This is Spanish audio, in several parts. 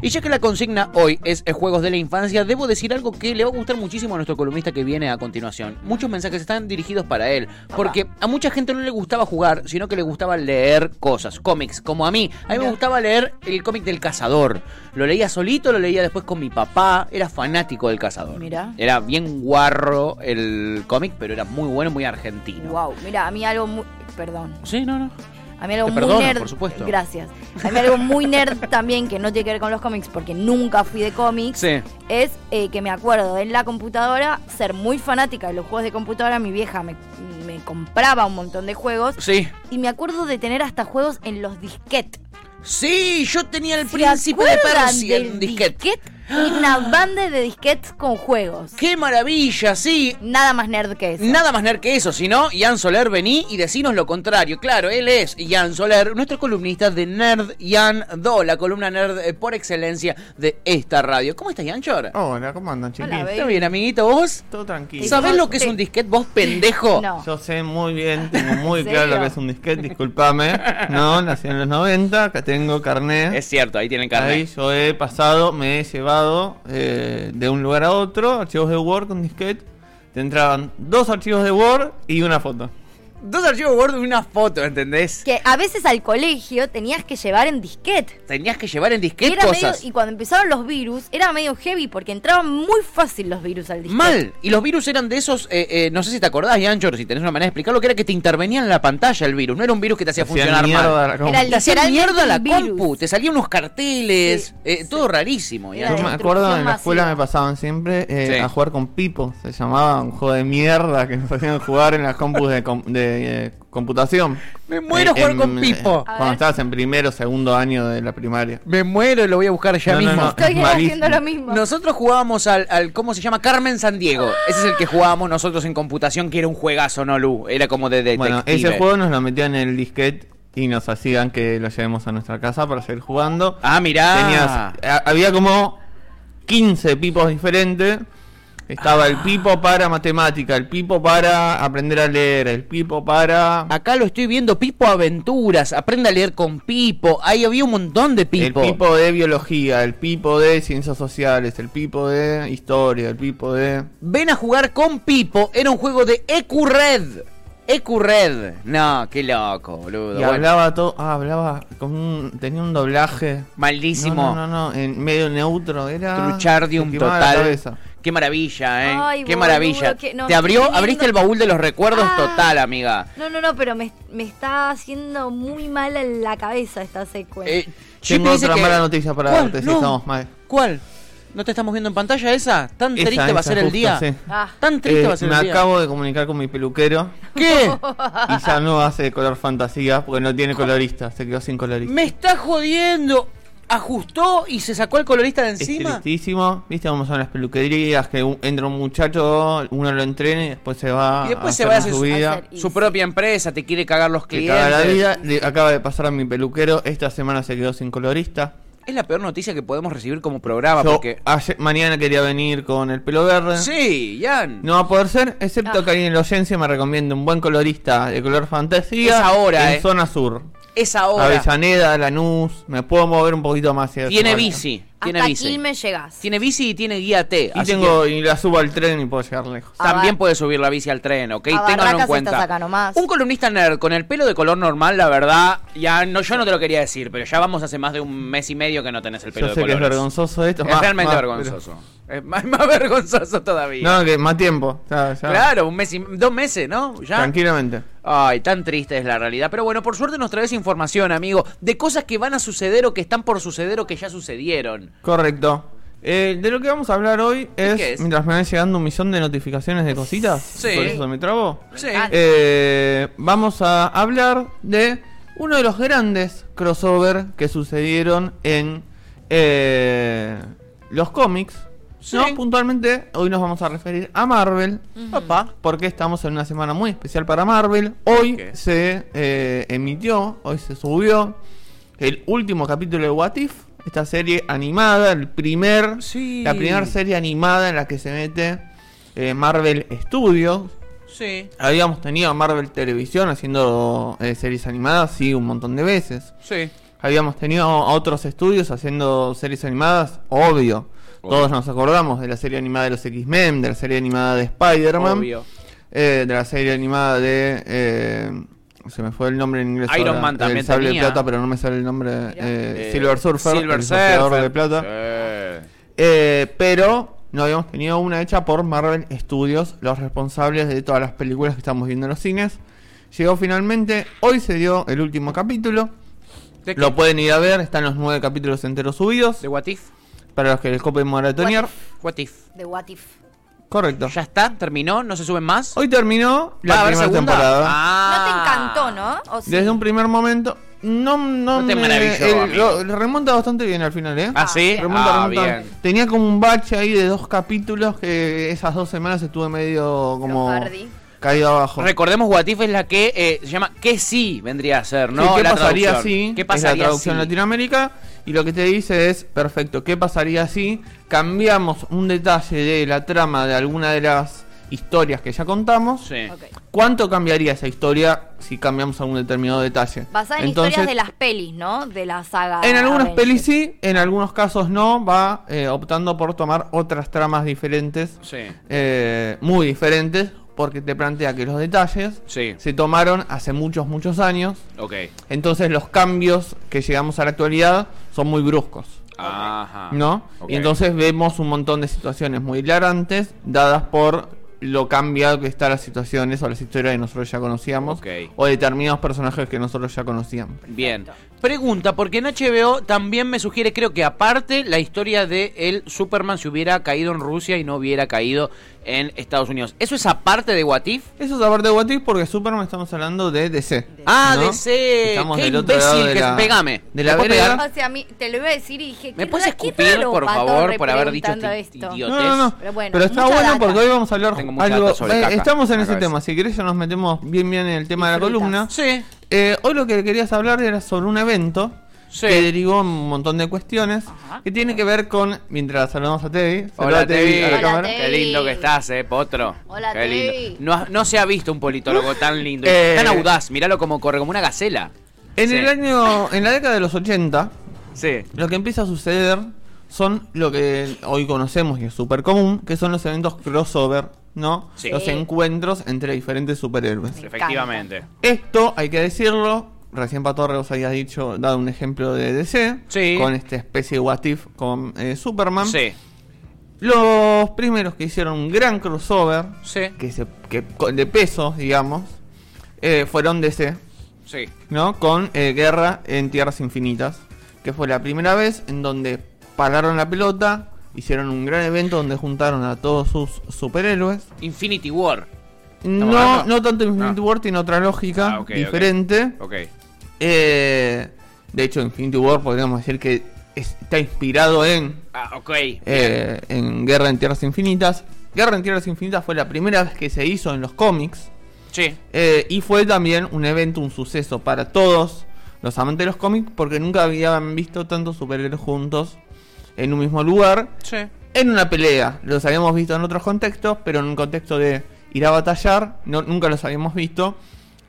Y ya que la consigna hoy es eh, juegos de la infancia, debo decir algo que le va a gustar muchísimo a nuestro columnista que viene a continuación. Muchos mensajes están dirigidos para él, porque a mucha gente no le gustaba jugar, sino que le gustaba leer cosas, cómics, como a mí. A mí me gustaba leer el cómic del cazador. Lo leía solito, lo leía después con mi papá, era fanático del cazador. Mira. Era bien guarro el cómic, pero era muy bueno, muy argentino. Wow, mira, a mí algo muy. Perdón. Sí, no, no. A mí algo Te muy perdono, nerd. por supuesto. Gracias. A mí algo muy nerd también, que no tiene que ver con los cómics, porque nunca fui de cómics, Sí. es eh, que me acuerdo en la computadora ser muy fanática de los juegos de computadora. Mi vieja me, me compraba un montón de juegos. Sí. Y me acuerdo de tener hasta juegos en los disquetes. Sí, yo tenía el ¿Se príncipe de Persia en un disquete. Disquete? Una banda de disquetes con juegos. ¡Qué maravilla! Sí, Nada más nerd que eso. Nada más nerd que eso, sino Ian Soler, vení y decinos lo contrario. Claro, él es Ian Soler, nuestro columnista de Nerd Ian 2, la columna nerd eh, por excelencia de esta radio. ¿Cómo estás, Ian Chor? Hola, ¿cómo andan, baby. ¿Está bien, amiguito? ¿Vos? Todo tranquilo. ¿Sabés lo que es un disquete, vos, pendejo? No. Yo sé muy bien, tengo muy ¿En claro lo que es un disquete, discúlpame. No, nací en los 90, acá tengo carnet. Es cierto, ahí tienen Ahí carne. yo he pasado, me he llevado eh, de un lugar a otro, archivos de Word con disquete. Te entraban dos archivos de Word y una foto. Dos archivos Word y una foto, ¿entendés? Que a veces al colegio tenías que llevar en disquete. Tenías que llevar en disquete era medio- cosas. y cuando empezaron los virus, era medio heavy porque entraban muy fácil los virus al disquete. Mal. Y los virus eran de esos, eh, eh, no sé si te acordás, Ian Chor, si tenés una manera de explicarlo, que era que te intervenía en la pantalla el virus. No era un virus que te hacía funcionar mierda mal. Era el- Te hacía mierda la compu, te salían unos carteles, Sí, eh, sí. todo rarísimo. Era. Yo me acuerdo en la masiva. escuela me pasaban siempre eh, Sí. a jugar con Pipo. Se llamaba un juego de mierda que nos hacían jugar en las compus de, de, eh, computación. Me muero Eh, jugar en- con Pipo. A Cuando estabas en primero o segundo año de la primaria. Me muero y lo voy a buscar ya No, mismo. no. Estoy malísimo. haciendo lo mismo. Nosotros jugábamos al, al, ¿cómo se llama? Carmen San Diego. Ese es el que jugábamos nosotros en computación, que era un juegazo, ¿no, Lu? Era como de detective. Bueno, ese juego nos lo metían en el disquete y nos hacían que lo llevemos a nuestra casa para seguir jugando. Ah, mirá. Tenías, a- había como 15 pipos diferentes. Estaba el pipo para matemática, el pipo para aprender a leer, el pipo para... Acá lo estoy viendo, Pipo Aventuras, aprende a leer con Pipo. Ahí había un montón de Pipo. El pipo de biología, el pipo de ciencias sociales, el pipo de historia, el pipo de... Ven a jugar con Pipo, era un juego de EcuRed. EcuRed. No, qué loco, boludo. Y hablaba todo, ah, hablaba con un, tenía un doblaje. Malísimo. No, no, no, no, en medio neutro, era... Truchardium total. Qué maravilla, ¿eh? Ay, Qué boludo, maravilla. que- no, Te abrió, abriste el baúl de los recuerdos Ah. total, amiga. No, no, no, pero me, me está haciendo muy mal en la cabeza esta secuencia. Eh, Tengo otra que- mala noticia para ¿Cuál? darte si No. estamos mal. ¿Cuál? ¿No te estamos viendo en pantalla esa? ¿Tan Esa, triste va a ser el día? sí. Ah. ¿Tan triste Eh, va a ser me el día? acabo de comunicar con mi peluquero ¿Qué? y ya no hace de color fantasía porque no tiene colorista, se quedó sin colorista. Me está jodiendo. Ajustó y se sacó el colorista de Es encima. tristísimo, viste cómo son las peluquerías, que un- entra un muchacho, uno lo entrena y después se va Y después a se hacer va a hacer su vida. hacer- Su propia empresa te quiere cagar los clientes. caga la vida, Le acaba de pasar a mi peluquero, esta semana se quedó sin colorista. Es la peor noticia que podemos recibir como programa Yo porque. ayer- mañana quería venir con el pelo verde. Sí, Jan. No va a poder ser, excepto Ah. que alguien en la audiencia me recomienda un buen colorista de color fantasía Es ahora, en eh. zona sur. Es ahora. Avellaneda, Lanús, me puedo mover un poquito más hacia Tiene bici. Tiene Hasta bici. Quilmes llegás. Tiene bici y tiene guía T. Y así tengo y la subo al tren y puedo llegar lejos. También A puede subir la bici al tren, ¿ok? A Ténganlo en cuenta. estás acá nomás. Un columnista nerd con el pelo de color normal, la verdad, ya no, yo no te lo quería decir, pero ya vamos hace más de un mes y medio que no tenés el pelo Yo de sé que es colores. vergonzoso esto. Es más- realmente más, vergonzoso. Es más, más vergonzoso todavía. No, que más tiempo. ya, ya. Claro, un mes y, dos meses, ¿no? Ya. Tranquilamente. Ay, tan triste es la realidad. Pero bueno, por suerte nos traes información, amigo, de cosas que van a suceder o que están por suceder o que ya sucedieron. Correcto. Eh, de lo que vamos a hablar hoy es, qué es? mientras me van llegando un millón de notificaciones de cositas, Sí. por eso me trabo. Sí. encanta. Eh, vamos a hablar de uno de los grandes crossover que sucedieron en eh, los cómics. Sí. No, puntualmente hoy nos vamos a referir a Marvel. Papá. Porque estamos en una semana muy especial para Marvel. Hoy se eh, emitió, hoy se subió el último capítulo de What If. Esta serie animada, el primer, Sí. la primera serie animada en la que se mete eh, Marvel Studios. Sí, Habíamos tenido a Marvel Televisión haciendo eh, series animadas, sí, un montón de veces. sí. Habíamos tenido a otros estudios haciendo series animadas, obvio. Obvio. Todos nos acordamos de la serie animada de los X-Men, de la serie animada de Spider-Man, eh, de la serie animada de... eh, se me fue el nombre en inglés. Iron ahora, Man también El sable tenía. de plata, pero no me sale el nombre. eh, Silver Surfer. Silver el Surfer. de plata. Pero no habíamos tenido una hecha por Marvel Studios, los responsables de todas las películas que estamos viendo en los cines. Llegó finalmente, hoy se dio el último capítulo. Lo pueden ir a ver, están los nueve capítulos enteros subidos. ¿De What If? Para los que les copen maratonear. What If. De What If. Correcto. ¿Ya está? ¿Terminó? ¿No se suben más? Hoy terminó ¿Va a la haber primera segunda? temporada. No te Ah. encantó, ¿no? ¿O sí? Desde un primer momento, no, no, No te me- maravilló, el- amigo. lo- remonta bastante bien al final, ¿eh? ¿Ah, sí? Remonta, ah, remonta. bien. Tenía como un bache ahí de dos capítulos que esas dos semanas estuve medio como Hardy. Caído abajo. Recordemos, What If es la que eh, se llama ¿Qué sí vendría a ser, Sí, no? ¿Qué La pasaría traducción. si? ¿Qué es la pasaría traducción si? Latinoamérica. Y lo que te dice es, perfecto, ¿qué pasaría si cambiamos un detalle de la trama de alguna de las historias que ya contamos? Sí. ¿Cuánto cambiaría esa historia si cambiamos algún determinado detalle? Basada en Entonces, historias de las pelis, ¿no? De la saga. En algunas Avengers. pelis sí, en algunos casos no, va eh, optando por tomar otras tramas diferentes, Sí. eh, muy diferentes, porque te plantea que los detalles Sí. se tomaron hace muchos, muchos años, Ok. entonces los cambios que llegamos a la actualidad son muy bruscos, Ajá. ¿no? Y entonces vemos un montón de situaciones muy hilarantes dadas por lo cambiado que están las situaciones o las historias que nosotros ya conocíamos Ok. o determinados personajes que nosotros ya conocíamos. Bien. Pregunta, porque en HBO también me sugiere, creo que aparte, la historia de el Superman se hubiera caído en Rusia y no hubiera caído en Estados Unidos. ¿Eso es aparte de What If? Eso es aparte de What If porque Superman estamos hablando de DC. Ah, ¿no? DC. Estamos Qué del otro lado imbécil de que la- es. Pegame. de la ¿Me puedes vereda. O sea, a mí te lo iba a decir y dije. ¿Me puedes escupir, raro, por favor, por haber dicho este esto. idiota? No, no, no. Pero bueno, Pero está bueno data. porque hoy vamos a hablar Tengo algo. sobre eh, caca estamos en ese cabeza. tema. Si querés, ya nos metemos bien, bien en el tema de la columna. Sí. Eh, hoy lo que querías hablar era sobre un evento Sí. que derivó un montón de cuestiones que tiene que ver con. Mientras saludamos a Teddy. Hola, Saludá, Tevi. a la Hola, cámara. Tevi. Qué lindo que estás, eh, potro. Hola, Qué Tevi. lindo. No, se ha visto un politólogo tan lindo, y Eh, tan audaz. Míralo como corre, como una gacela. En Sí. el año. En la década de los 80. Sí. Lo que empieza a suceder son lo que hoy conocemos y es súper común, que son los eventos crossover, ¿no? Sí. Los encuentros entre diferentes superhéroes. Me Efectivamente. Esto, hay que decirlo, recién Patorre os había dicho, dado un ejemplo de DC, Sí. con esta especie de What If con eh, Superman. Sí. Los primeros que hicieron un gran crossover, Sí. que se, que, de peso, digamos, eh, fueron DC, Sí. ¿no? Con eh, Guerra en Tierras Infinitas, que fue la primera vez en donde pararon la pelota, hicieron un gran evento donde juntaron a todos sus superhéroes. Infinity War. No, no tanto Infinity. War, tiene otra lógica Ah, diferente. Eh, de hecho, Infinity War podríamos decir que es- está inspirado en, Ah, eh, en Guerra en Tierras Infinitas. Guerra en Tierras Infinitas fue la primera vez que se hizo en los cómics. Sí. Eh, y fue también un evento, un suceso para todos los amantes de los cómics, porque nunca habían visto tantos superhéroes juntos en un mismo lugar, Sí. en una pelea. Los habíamos visto en otros contextos, pero en un contexto de ir a batallar, no, nunca los habíamos visto.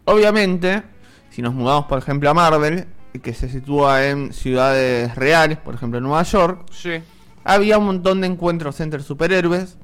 Obviamente, si nos mudamos, por ejemplo, a Marvel, que se sitúa en ciudades reales, por ejemplo, en Nueva York, Sí. había un montón de encuentros entre superhéroes.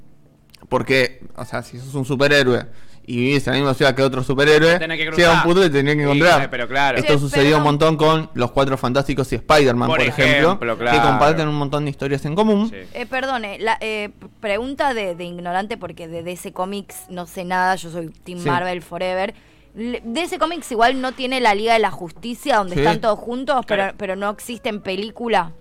Porque, o sea, si sos un superhéroe y vivís en la misma ciudad que otro superhéroe, que llega cruzar. un punto que tenés que Sí, encontrar. pero claro. Esto Sí, sucedió pero- un montón con los Cuatro Fantásticos y Spider-Man, Por por, ejemplo, ejemplo, que claro. comparten un montón de historias en común. Sí. Eh, perdone, la eh, pregunta de, de ignorante porque de DC Comics no sé nada, yo soy Team Sí. Marvel Forever. Le- DC Comics igual no tiene la Liga de la Justicia donde Sí. están todos juntos, pero, Claro. pero no existe en película.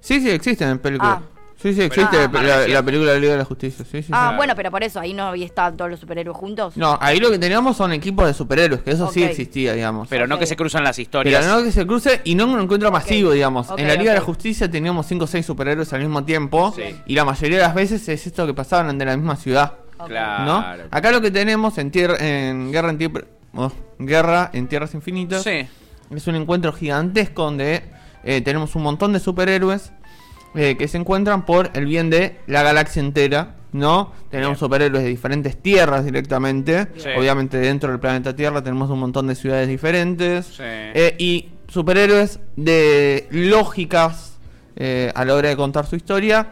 Sí, sí, existen en películas. Ah. Sí, sí, existe Ah. la, película de la Liga de la Justicia. Sí, sí, Ah, sí. bueno, pero por eso ahí no había estado todos los superhéroes juntos. No, ahí lo que teníamos son equipos de superhéroes, que eso sí existía, digamos. Pero no que se cruzan las historias. Pero no que se cruce y no en un encuentro masivo, digamos. En la Liga de la. Justicia teníamos 5 o 6 superhéroes al mismo tiempo. Sí. Y la mayoría de las veces es esto que pasaban de la misma ciudad. Claro. ¿No? Acá lo que tenemos en, tier- en Guerra en Tier- oh, Guerra en Tierras Infinitas Sí. es un encuentro gigantesco donde eh, tenemos un montón de superhéroes eh, que se encuentran por el bien de la galaxia entera, ¿no? Tenemos Bien. superhéroes de diferentes tierras directamente. Sí. Obviamente dentro del planeta Tierra tenemos un montón de ciudades diferentes. Sí. Eh, y superhéroes de lógicas eh, a la hora de contar su historia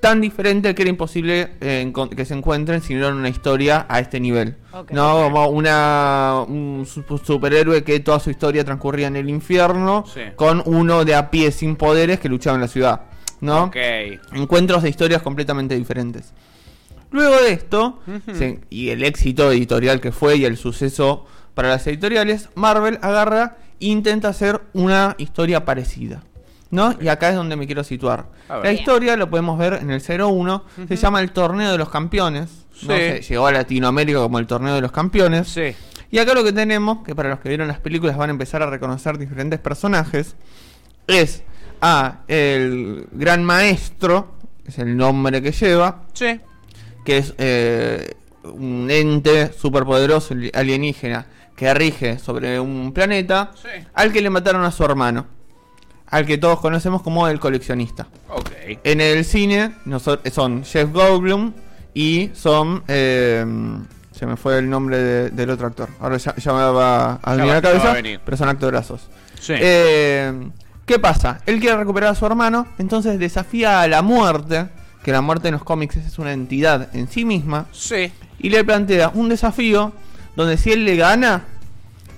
tan diferente que era imposible eh, que se encuentren si no era una historia a este nivel. No como una un su- superhéroe que toda su historia transcurría en el infierno Sí. con uno de a pie sin poderes que luchaba en la ciudad. ¿no? Encuentros de historias completamente diferentes. Luego de esto, se- y el éxito editorial que fue y el suceso para las editoriales, Marvel agarra e intenta hacer una historia parecida. ¿No? Y acá es donde me quiero situar. La historia, lo podemos ver en el 01, se llama el Torneo de los Campeones. ¿no? Se llegó a Latinoamérica como el Torneo de los Campeones. Sí. Y acá lo que tenemos, que para los que vieron las películas van a empezar a reconocer diferentes personajes, es a el Gran Maestro, es el nombre que lleva, Sí. que es eh, un ente superpoderoso li- alienígena que rige sobre un planeta, Sí. al que le mataron a su hermano, al que todos conocemos como el coleccionista. Ok. En el cine son Jeff Goldblum y son... eh, se me fue el nombre de- del otro actor. Ahora ya, ya me va a venir la cabeza, pero son actorazos. Sí. Eh, ¿Qué pasa? Él quiere recuperar a su hermano, entonces desafía a la muerte, que la muerte en los cómics es una entidad en sí misma, sí. y le plantea un desafío donde si él le gana,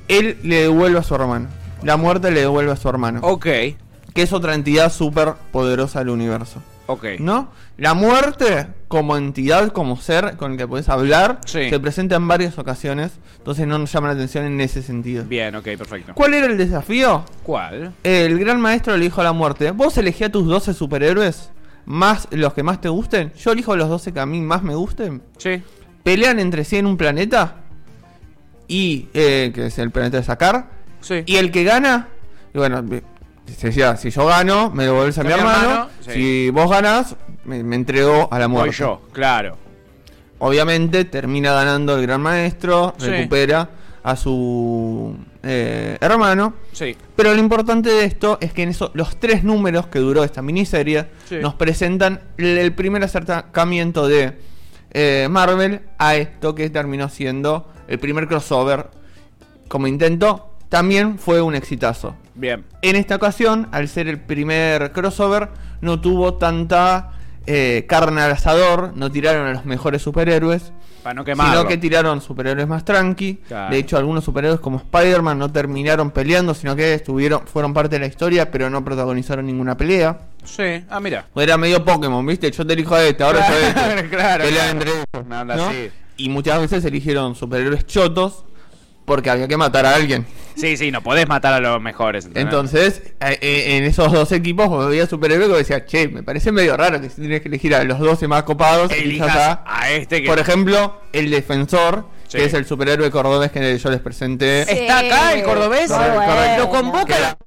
él le devuelve a su hermano. La muerte le devuelve a su hermano. Ok. Que es otra entidad súper poderosa del universo. Ok. ¿No? La muerte, como entidad, como ser con el que puedes hablar, Sí. se presenta en varias ocasiones. Entonces no nos llama la atención en ese sentido. Bien, ok, perfecto. ¿Cuál era el desafío? ¿Cuál? El gran maestro le dijo a la muerte: Vos elegí a tus 12 superhéroes, más los que más te gusten. Yo elijo los 12 que a mí más me gusten. Sí. Pelean entre sí en un planeta. Y, eh, que es el planeta de sacar. Sí. Y el que gana, y bueno, decía, si yo gano, me devuelves a A mi hermano. hermano, sí. Si vos ganás, me, me entrego a la muerte. yo, claro. Obviamente termina ganando el gran maestro, Sí. recupera a su eh, hermano. Sí. Pero lo importante de esto es que en eso, los tres números que duró esta miniserie Sí. nos presentan el, el primer acercamiento de eh, Marvel a esto que terminó siendo el primer crossover como intento. También fue un exitazo. Bien. En esta ocasión, al ser el primer crossover, no tuvo tanta eh, carne al asador, no tiraron a los mejores superhéroes, Para no quemarlo. sino que tiraron superhéroes más tranqui. Claro. De hecho, algunos superhéroes como Spider-Man no terminaron peleando, sino que estuvieron, fueron parte de la historia, pero no protagonizaron ninguna pelea. Sí. Ah, mira. O Era medio Pokémon, ¿viste? Yo te elijo a este, ahora este. Claro, claro. entre ellos, Me habla ¿no? así. Y muchas veces eligieron superhéroes chotos porque había que matar a alguien. Sí, sí, no podés matar a los mejores. ¿entendés? Entonces, eh, eh, en esos dos equipos veías superhéroes que decía, che, me parece medio raro que si tienes que elegir a los 12 más copados, elijas a, a este que. por ejemplo, el defensor, Sí. que es el superhéroe cordobés que yo les presenté. Sí. ¿Está acá el cordobés? Bueno. Lo convoca la-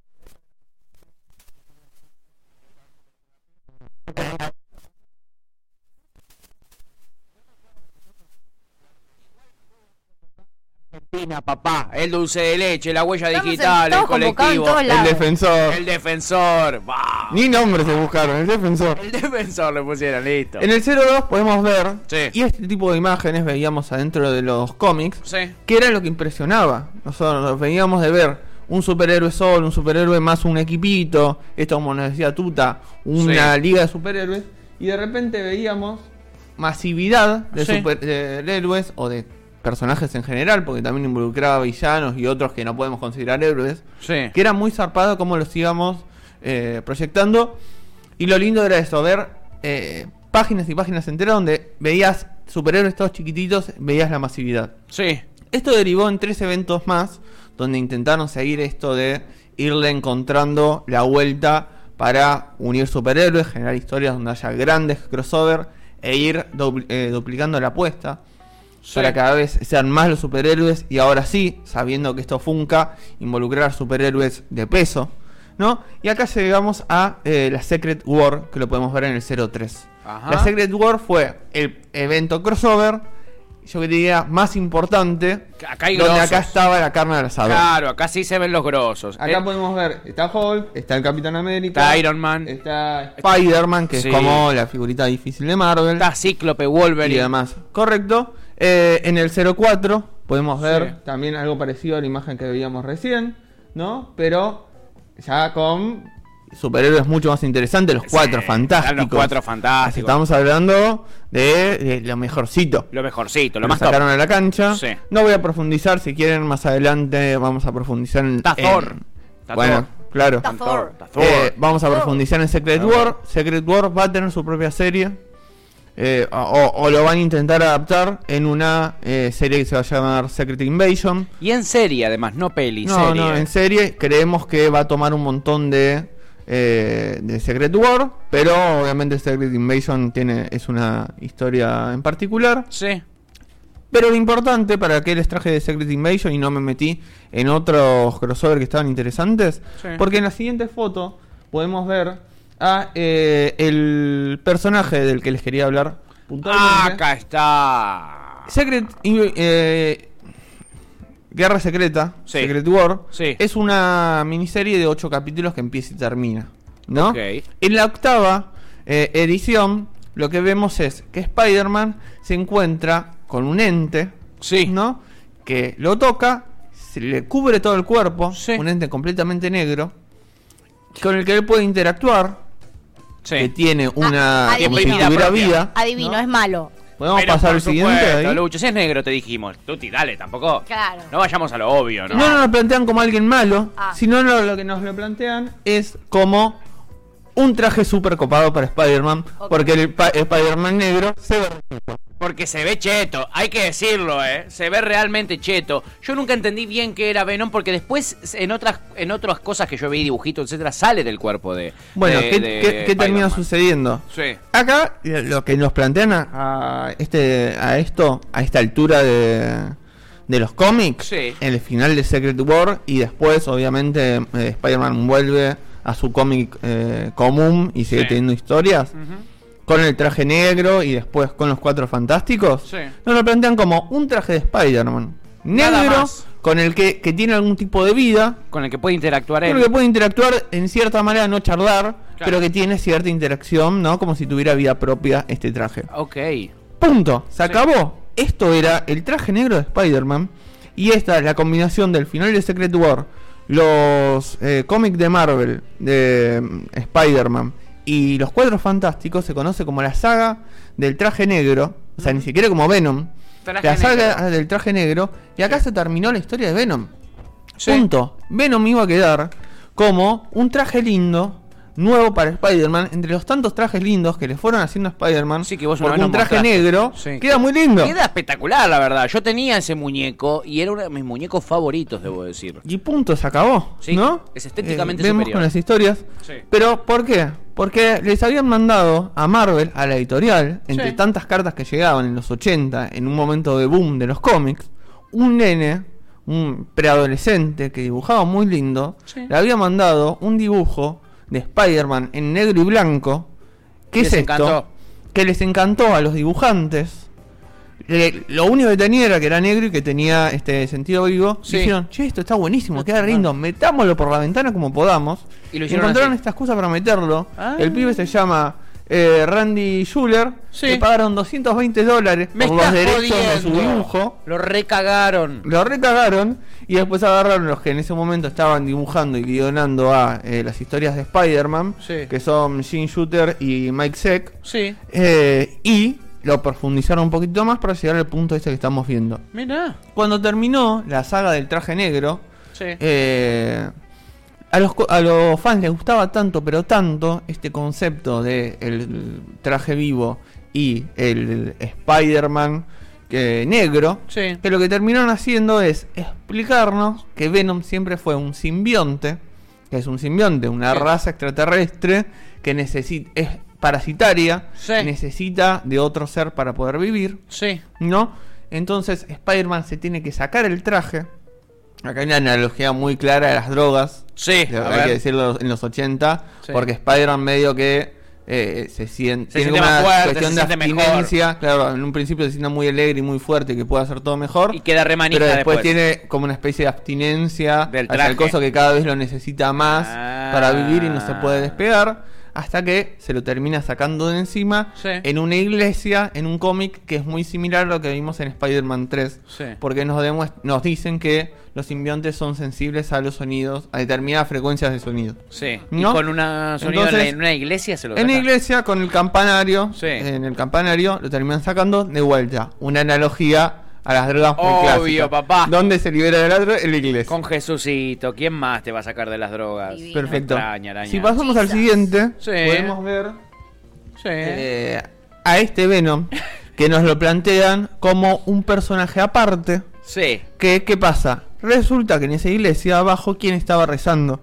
Argentina, papá. El dulce de leche, la huella Estamos digital, el colectivo. El defensor. El defensor. Ni nombres se buscaron, el defensor. El defensor le pusieron, listo. En el 02 podemos ver, Sí. y este tipo de imágenes veíamos adentro de los cómics, Sí. que era lo que impresionaba. Nosotros veníamos de ver un superhéroe solo, un superhéroe más un equipito, esto como nos decía Tuta, una Sí. liga de superhéroes, y de repente veíamos masividad de Sí. superhéroes o de personajes en general, porque también involucraba villanos y otros que no podemos considerar héroes, Sí. que era muy zarpado como los íbamos eh, proyectando. Y lo lindo era eso, ver eh, páginas y páginas enteras donde veías superhéroes todos chiquititos, veías la masividad. Sí. Esto derivó en tres eventos más, donde intentaron seguir esto de irle encontrando la vuelta para unir superhéroes, generar historias donde haya grandes crossover e ir dupl- eh, duplicando la apuesta Sí. para cada vez sean más los superhéroes y ahora sí, sabiendo que esto funca, involucrar superhéroes de peso, ¿no? Y acá llegamos a eh, la Secret War, que lo podemos ver en el 03. Ajá. La Secret War fue el evento crossover yo diría, más importante. Acá hay donde grosos. acá estaba la carne del asador. Claro, acá sí se ven los grosos. Acá Eh, podemos ver, está Hulk, está el Capitán América, Está Iron Man. está Spider-Man, que Sí. es como la figurita difícil de Marvel. Está Cíclope, y Wolverine. demás. Correcto. Eh, en el 04 podemos ver Sí. también algo parecido a la imagen que veíamos recién, ¿no? Pero ya con superhéroes mucho más interesantes, los Sí, cuatro fantásticos. los Cuatro Así Fantásticos. Estamos hablando de, de lo mejorcito. Lo mejorcito, lo Lo más top. sacaron a la cancha. Sí. No voy a profundizar, si quieren más adelante vamos a profundizar en... Está bueno, claro. Thor. Eh, vamos a profundizar en Secret. War. Secret War va a tener su propia serie. Eh, o, o lo van a intentar adaptar en una eh, serie que se va a llamar Secret Invasion. Y en serie, además, no peli, No, serie. no, en serie creemos que va a tomar un montón de, eh, de Secret War, pero obviamente Secret Invasion tiene es una historia en particular. Sí. Pero lo importante para que les traje de Secret Invasion y no me metí en otros crossover que estaban interesantes, Sí. porque en la siguiente foto podemos ver a eh, el personaje del que les quería hablar puntualmente. Acá está. Secret eh, Guerra Secreta, Sí. Secret War, Sí. es una miniserie de ocho capítulos que empieza y termina, ¿no? En la octava eh, edición, lo que vemos es que Spider-Man se encuentra con un ente, Sí. ¿no? Que lo toca, se le cubre todo el cuerpo, Sí. un ente completamente negro, con el que él puede interactuar, Sí. que tiene una Ah, como si adivino. tuviera propia. vida. Adivino, ¿no? es malo. Podemos Pero pasar al siguiente. supuesto, ahí? Lucho, si es negro te dijimos. Tuti, dale, tampoco. Claro. No vayamos a lo obvio, ¿no? No nos lo plantean como alguien malo, Ah. sino no, lo que nos lo plantean es como un traje súper copado para Spider-Man, porque el Spider-Man negro se ve. Porque se ve cheto, hay que decirlo, ¿eh? Se ve realmente cheto. Yo nunca entendí bien qué era Venom porque después en otras en otras cosas que yo vi, dibujitos, etcétera, sale del cuerpo de. Bueno, de- ¿qué, de qué- qué termina sucediendo? Sí. Acá eh, lo que nos plantean a, este a esto a esta altura de, de los cómics, Sí. el final de Secret War y después obviamente eh, Spider-Man vuelve a su cómic eh, común y sigue Sí. teniendo historias. Con el traje negro y después con los cuatro fantásticos, Sí. nos lo plantean como un traje de Spider-Man. Negro, con el que, que tiene algún tipo de vida, Con el que puede interactuar él. con el que puede interactuar en cierta manera, no charlar, Claro. pero que tiene cierta interacción, ¿no? Como si tuviera vida propia este traje. Ok. Punto, se Sí. acabó. Esto era el traje negro de Spider-Man. Y esta es la combinación del final de Secret War, los eh, cómics de Marvel, de mm, Spider-Man y los Cuatro Fantásticos se conoce como la saga del traje negro. O sea, ni siquiera como Venom. Traje la saga negro. del traje negro. Y acá se terminó la historia de Venom. Sí. Punto. Venom iba a quedar como un traje lindo. Nuevo para Spider-Man, entre los tantos trajes lindos que le fueron haciendo a Spider-Man, Sí, que vos porque un traje mostraste. negro Sí. queda muy lindo. Queda espectacular, la verdad. Yo tenía ese muñeco y era uno de mis muñecos favoritos, debo decir. Y punto, se acabó. Sí, ¿no? es estéticamente Eh, Vemos superior. con las historias. Pero, ¿por qué? Porque les habían mandado a Marvel, a la editorial, entre tantas cartas que llegaban en los 80, en un momento de boom de los cómics, un nene, un preadolescente que dibujaba muy lindo, le había mandado un dibujo de Spider-Man en negro y blanco. ¿Qué es esto? encantó. Que les encantó a los dibujantes. Le- lo único que tenía era que era negro y que tenía este sentido vivo. Sí. Dijeron, che, esto está buenísimo, queda lindo, metámoslo por la ventana como podamos. Y lo encontraron así. esta excusa para meterlo. Ah. El pibe se llama eh, Randy Schuller. Sí. Le pagaron 220 dólares Me por los derechos de su dibujo. Lo recagaron. Lo recagaron y después agarraron los que en ese momento estaban dibujando y guionando a eh, las historias de Spider-Man, Sí. que son Gene Shooter y Mike Zeck, Sí. eh, y lo profundizaron un poquito más para llegar al punto este que estamos viendo. Mira. Cuando terminó la saga del traje negro, Sí. eh, a, los, co- a los fans les gustaba tanto, pero tanto, este concepto de el traje vivo y el Spider-Man negro, Sí. que lo que terminaron haciendo es explicarnos que Venom siempre fue un simbionte, que es un simbionte, una Sí. raza extraterrestre que necesita, es parasitaria, Sí. necesita de otro ser para poder vivir. Sí. ¿no? Entonces Spider-Man se tiene que sacar el traje. Acá hay una analogía muy clara de las drogas. Sí. hay ver. que decirlo en los 80. Sí. Porque Spider-Man medio que eh, se siente, Se tiene siente una fuerte, cuestión de mejor. abstinencia. Claro, en un principio se siente muy alegre y muy fuerte, que puede hacer todo mejor. Y queda remanija Pero después, después. tiene como una especie de abstinencia Del hacia el traje. coso que cada vez lo necesita más Ah. para vivir y no se puede despegar. Hasta que se lo termina sacando de encima Sí. en una iglesia, en un cómic que es muy similar a lo que vimos en Spider-Man 3. Sí. Porque nos, nos dicen que los simbiontes son sensibles a los sonidos, a determinadas frecuencias de sonido. Sí. ¿No? Y con una sonido Entonces, en una iglesia se lo En la iglesia, con el campanario, Sí. en el campanario lo terminan sacando de vuelta. Una analogía a las drogas muy Obvio, clásicas. papá. ¿Dónde se libera de la droga? En la iglesia. Con Jesucito, ¿quién más te va a sacar de las drogas? Divino. Perfecto. Araña. Si pasamos al siguiente, Sí. podemos ver Sí. eh, a este Venom que nos lo plantean como un personaje aparte. sí. Que, ¿Qué pasa? Resulta que en esa iglesia abajo, ¿quién estaba rezando?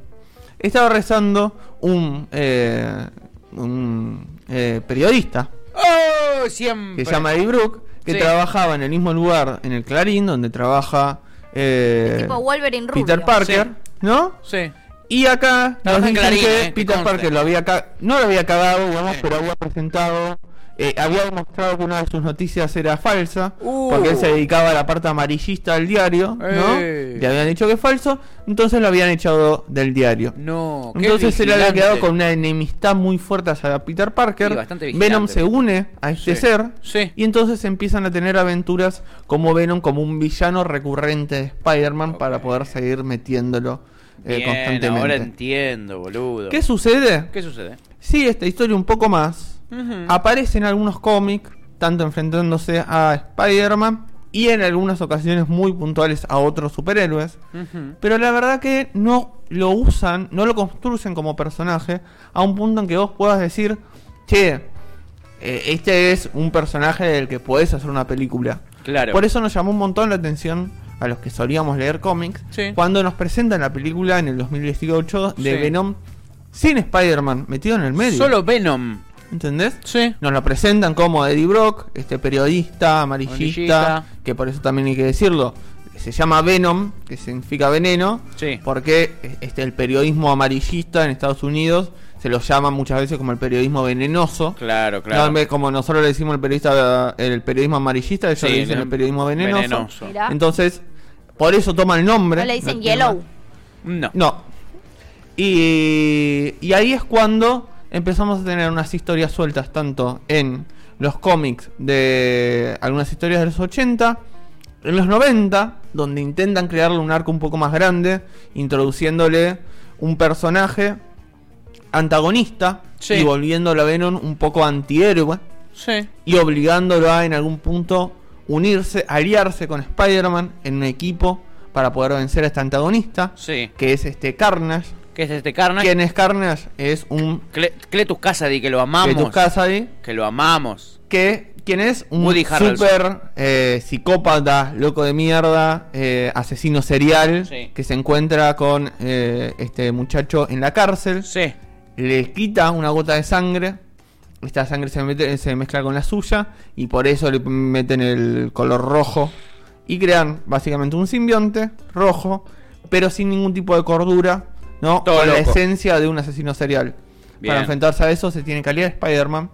Estaba rezando un, eh, un eh, periodista ¡Oh! Siempre. que se llama Eddie Brooke, que Sí. trabajaba en el mismo lugar, en el Clarín, donde trabaja eh, Tipo Wolverine rubio. Peter Parker, Sí. ¿no? Sí. Y acá nos en dicen Clarín, que eh, que Peter. Parker lo había no lo había cagado, digamos, Sí. pero había presentado, eh, había demostrado que una de sus noticias era falsa, Uh. porque él se dedicaba a la parte amarillista del diario, ¿no? Ey. Le habían dicho que es falso, entonces lo habían echado del diario. No, Entonces él había quedado con una enemistad muy fuerte hacia Peter Parker. Sí. Venom se une a este Sí. ser. Sí. Y entonces empiezan a tener aventuras como Venom, como un villano recurrente de Spider-Man para poder seguir metiéndolo eh, Bien, constantemente. ahora entiendo, boludo. ¿Qué sucede? ¿Qué sucede? Sigue esta historia un poco más. Aparece en algunos cómics, tanto enfrentándose a Spider-Man y en algunas ocasiones muy puntuales a otros superhéroes. Pero la verdad que no lo usan, no lo construyen como personaje a un punto en que vos puedas decir, che, eh, este es un personaje del que podés hacer una película. Claro. Por eso nos llamó un montón la atención a los que solíamos leer cómics Sí. cuando nos presentan la película en el 2018 de Sí. Venom sin Spider-Man metido en el medio. Solo Venom. ¿Entendés? Sí. Nos lo presentan como Eddie Brock, este periodista amarillista, Amarillista. que por eso también hay que decirlo, se llama Venom, que significa veneno, Sí. porque este el periodismo amarillista en Estados Unidos se lo llama muchas veces como el periodismo venenoso. Claro, No, claro. en vez- como nosotros le decimos el periodista el periodismo amarillista, ellos Sí, le dicen el periodismo venenoso. venenoso. Entonces, por eso toma el nombre. No le dicen No yellow. No. No. Y, y ahí es cuando empezamos a tener unas historias sueltas, tanto en los cómics de algunas historias de los 80, en los 90, donde intentan crearle un arco un poco más grande, introduciéndole un personaje antagonista Sí. y volviéndolo a Venom un poco antihéroe Sí. y obligándolo a en algún punto unirse, aliarse con Spider-Man en un equipo para poder vencer a este antagonista, Sí. que es este Carnage. ¿Qué es este Carnage? ¿Quién es Carnage? Es un Cle- Cletus Cassidy, que lo amamos. Cletus Kasady, Que lo amamos. que ¿quién es? Un Woody super eh, psicópata, loco de mierda, eh, asesino serial, Sí. que se encuentra con eh, este muchacho en la cárcel. Sí. le quita una gota de sangre. Esta sangre se, mete- se mezcla con la suya y por eso le meten el color rojo. Y crean básicamente un simbionte rojo, pero sin ningún tipo de cordura, ¿no? Todo con la esencia de un asesino serial. Bien. Para enfrentarse a eso se tiene que aliar Spider-Man.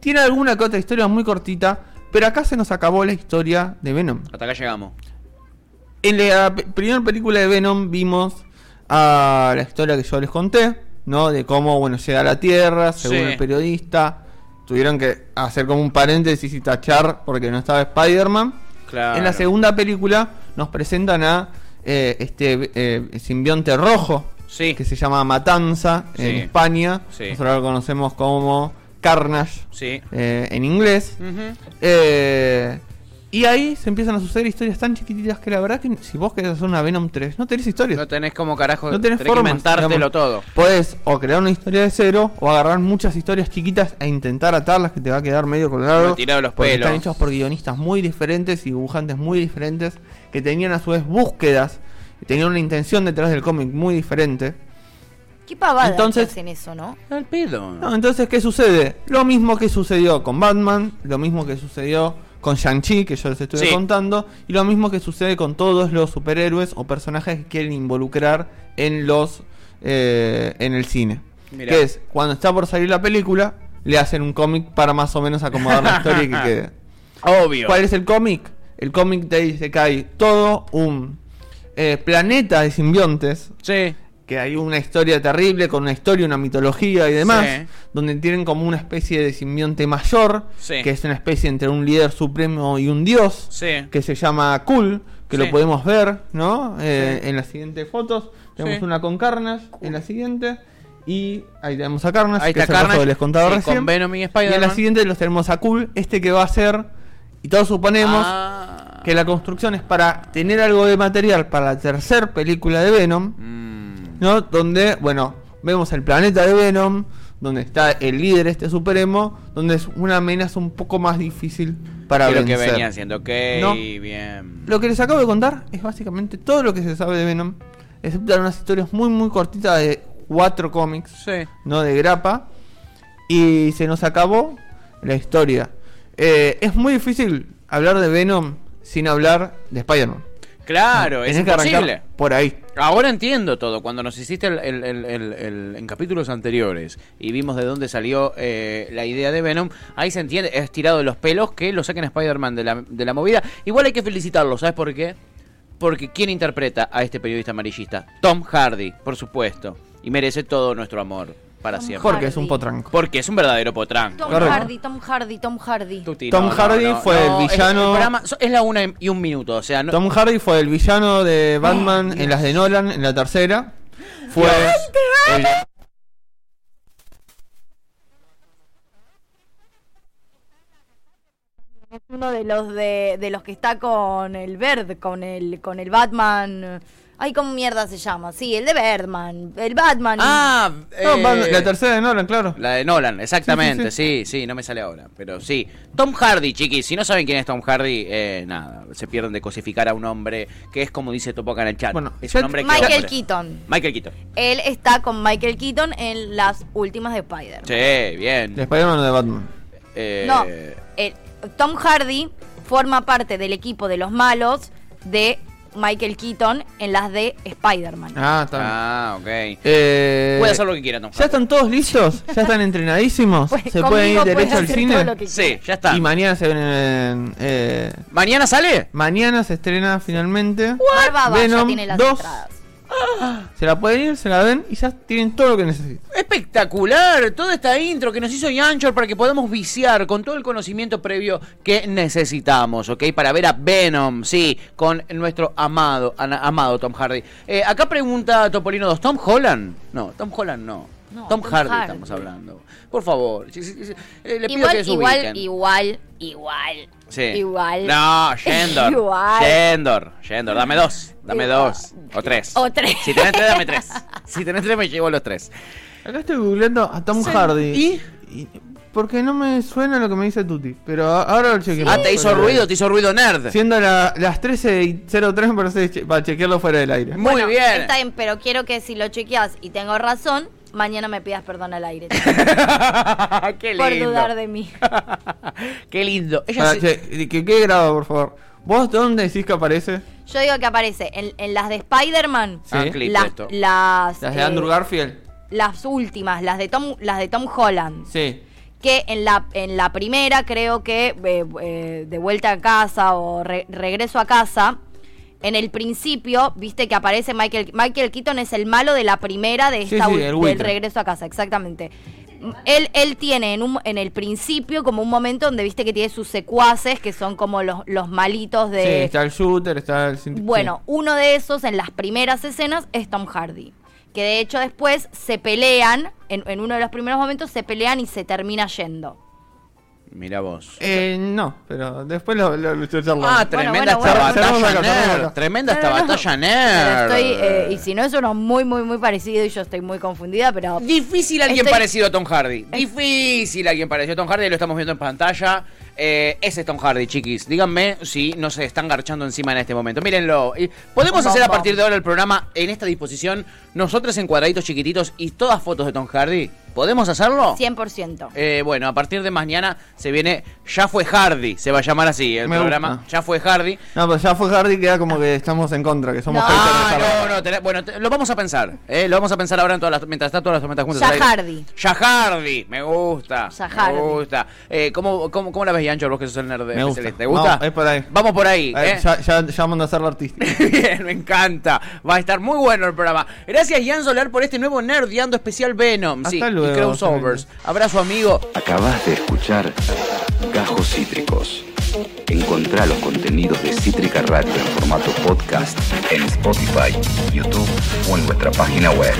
Tiene alguna que otra historia muy cortita, pero acá se nos acabó la historia de Venom. Hasta acá llegamos. En la primera película de Venom vimos a la historia que yo les conté, ¿no? De cómo, bueno, llega a la Tierra, según Sí. el periodista. Tuvieron que hacer como un paréntesis y tachar porque no estaba Spider-Man. Claro. En la segunda película nos presentan a eh, este eh, simbionte rojo, Sí. que se llama Matanza en. España. Sí. Nosotros lo conocemos como Carnage Sí. eh, en inglés. Eh, y ahí se empiezan a suceder historias tan chiquititas que la verdad que si vos querés hacer una Venom 3, no tenés historia. No tenés como carajo. No tenés formas, inventártelo todo. Podés o crear una historia de cero o agarrar muchas historias chiquitas e intentar atarlas que te va a quedar medio colgado. Tirado los porque pelos. Están hechos por guionistas muy diferentes y dibujantes muy diferentes que tenían a su vez búsquedas, que tenían una intención detrás del cómic muy diferente. Qué pavada Entonces- hacen eso, ¿no? Al pedo. No, entonces, ¿qué sucede? Lo mismo que sucedió con Batman, lo mismo que sucedió con Shang-Chi, que yo les estuve Sí. contando, y lo mismo que sucede con todos los superhéroes o personajes que quieren involucrar en los eh, en el cine. Mirá. Que es, cuando está por salir la película, le hacen un cómic para más o menos acomodar la historia y que quede. Obvio. ¿Cuál es el cómic? El cómic te dice que hay todo un eh, planeta de simbiontes, Sí. que hay una historia terrible con una historia, una mitología y demás, Sí. donde tienen como una especie de simbionte mayor, Sí. que es una especie entre un líder supremo y un dios, Sí. que se llama Kul, que lo podemos ver, ¿no? Eh. En las siguientes fotos. Tenemos una con Carnage en la siguiente. Y ahí tenemos a Carnage, Ahí que está es el Carnage, caso que les contaba sí, recién. con Venom y y en la siguiente los tenemos a Kul, este que va a ser, y todos suponemos Ah. que la construcción es para tener algo de material para la tercera película de Venom, Mm. ¿no? Donde, bueno, vemos el planeta de Venom, donde está el líder este supremo, donde es una amenaza un poco más difícil para Que lo que vencer. venía haciendo, ok, No. bien. Lo que les acabo de contar es básicamente todo lo que se sabe de Venom, excepto unas historias muy muy cortitas de cuatro cómics, Sí. no de grapa, y se nos acabó la historia. Eh, es muy difícil hablar de Venom sin hablar de Spider-Man. Claro, es que imposible. por ahí. Ahora entiendo todo. Cuando nos hiciste el, el- el- el- el- en capítulos anteriores y vimos de dónde salió eh, la idea de Venom, ahí se entiende, es tirado de los pelos que lo saquen a Spider-Man de la, de la movida. Igual hay que felicitarlo, ¿sabes por qué? Porque ¿quién interpreta a este periodista amarillista? Tom Hardy, por supuesto. Y merece todo nuestro amor para Tom siempre. Porque es Hardy. un potranco. Porque es un verdadero potranco. Tom Correcto. Hardy, Tom Hardy, Tom Hardy. Tuti, Tom Hardy fue el es- villano- programa- so- es la una y un minuto, o sea, no, Tom Hardy fue el villano de Batman en las de Nolan, en la tercera. Fue el- uno de los de, de los que está con el Bird, con el con el Batman. Ay, ¿cómo mierda se llama? Sí, el de Birdman. El Batman. Ah, No, eh, la tercera de Nolan, claro. La de Nolan, exactamente, Sí, sí sí, no me sale ahora, pero sí. Tom Hardy, chiquis, si no saben quién es Tom Hardy, eh, nada, se pierden de cosificar a un hombre que es como dice Topo acá en el chat. Bueno, es un hombre que Michael hombre. Keaton. Michael Keaton. Él está con Michael Keaton en las últimas de Spider. Sí, bien. De Spider-Man o de Batman. Eh, No, el- Tom Hardy forma parte del equipo de los malos de Michael Keaton en las de Spider-Man. Ah, está bien. Ah, ok. Eh, Puede hacer lo que quiera Tom ¿Ya Hardy. están todos listos? ¿Ya están entrenadísimos? Pues, ¿Se pueden ir puede derecho al hacer cine? todo lo que Sí, ya está. Y mañana se ven en... eh, ¿Mañana sale? mañana se estrena finalmente. Barbaba ya Venom tiene las 2. entradas. Se la pueden ir, se la ven y ya tienen todo lo que necesitan. Espectacular, toda esta intro que nos hizo Yanchor para que podamos viciar con todo el conocimiento previo que necesitamos, ¿ok? Para ver a Venom, sí, con nuestro amado, amado Tom Hardy. Eh, acá pregunta Topolino 2, ¿Tom Holland? No, Tom Holland no. No, Tom, Tom Hardy, Hardy. estamos hablando. Por favor, eh, le pido Igual, que se igual, ubiquen. igual, igual. Sí. Igual. No, Shendor. Igual. Shendor, Shendor, dame dos. Dame Igual. dos. O tres. O tres. Si tenés tres, dame tres. Si tenés tres, me llevo los tres. Acá estoy googleando a Tom Sí. Hardy. ¿Y? Porque no me suena lo que me dice Tuti. Pero a- ahora lo chequeo. Ah, te hizo ruido, te hizo ruido nerd. Siendo la- las 13 y 03 me parece che- para chequearlo fuera del aire. Muy Bueno, bien. Está bien, pero quiero que si lo chequeas y tengo razón, mañana me pidas perdón al aire. Qué por lindo. dudar de mí. Qué lindo. Ella Para, se- che, que quede grabado, por favor. ¿Vos dónde decís que aparece? Yo digo que aparece en, en las de Spider-Man. Ah, Sí. clip Las, esto. las, Las de eh, Andrew Garfield. Las últimas, las de Tom, las de Tom Holland. Sí. Que en la, en la primera creo que eh, eh, de vuelta a casa o re- regreso a casa. En el principio, viste que aparece Michael Michael Keaton es el malo de la primera de Sí, esta sí, del regreso a casa, exactamente. Él, él tiene en, un, en el principio como un momento donde viste que tiene sus secuaces, que son como los, los malitos Sí, de... está el shooter, está el... Bueno, uno de esos en las primeras escenas es Tom Hardy. Que de hecho después se pelean, en, en uno de los primeros momentos se pelean y se termina yendo. Mira vos. Eh, no, pero después lo, lo, lo charlamos. Ah, tremenda bueno, esta bueno. Batalla nerd. Tremenda esta No, no, no. batalla Pero nerd. estoy, eh, y si no es uno muy, muy, muy parecido y yo estoy muy confundida, pero... Difícil alguien Estoy- parecido a Tom Hardy. Difícil alguien parecido a Tom Hardy. Lo estamos viendo en pantalla. Eh, ese es Tom Hardy, chiquis. Díganme si no se están garchando encima en este momento. Mírenlo. Y Podemos hacer a partir de ahora el programa en esta disposición, nosotros en cuadraditos chiquititos y todas fotos de Tom Hardy. ¿Podemos hacerlo? 100%. Eh, bueno, a partir de mañana se viene Ya fue Hardy, se va a llamar así el Me programa. gusta. Ya fue Hardy. No, pero ya fue Hardy queda como que estamos en contra, que somos No. haters de Ah, no, no, tenés- bueno, te- lo vamos a pensar. eh, lo vamos a pensar ahora en todas las, mientras está todas las tormentas juntas. Ya al aire. Hardy. Ya Hardy, me gusta. Ya Me gusta. Eh, ¿cómo, cómo, cómo la ves, Yancho, vos que sos el nerd de Me gusta. ¿Te gusta? No, es por ahí. Vamos por ahí. Eh, eh. ya, ya, ya mando a hacer la artista. Bien, me encanta. Va a estar muy bueno el programa. Gracias, Jan Solar, por este nuevo Nerdeando especial Venom. Hasta sí, luego, y crossovers. Abrazo, amigo. Acabas de escuchar Gajos Cítricos. Encontrá los contenidos de Cítrica Radio en formato podcast en Spotify, YouTube o en nuestra página web.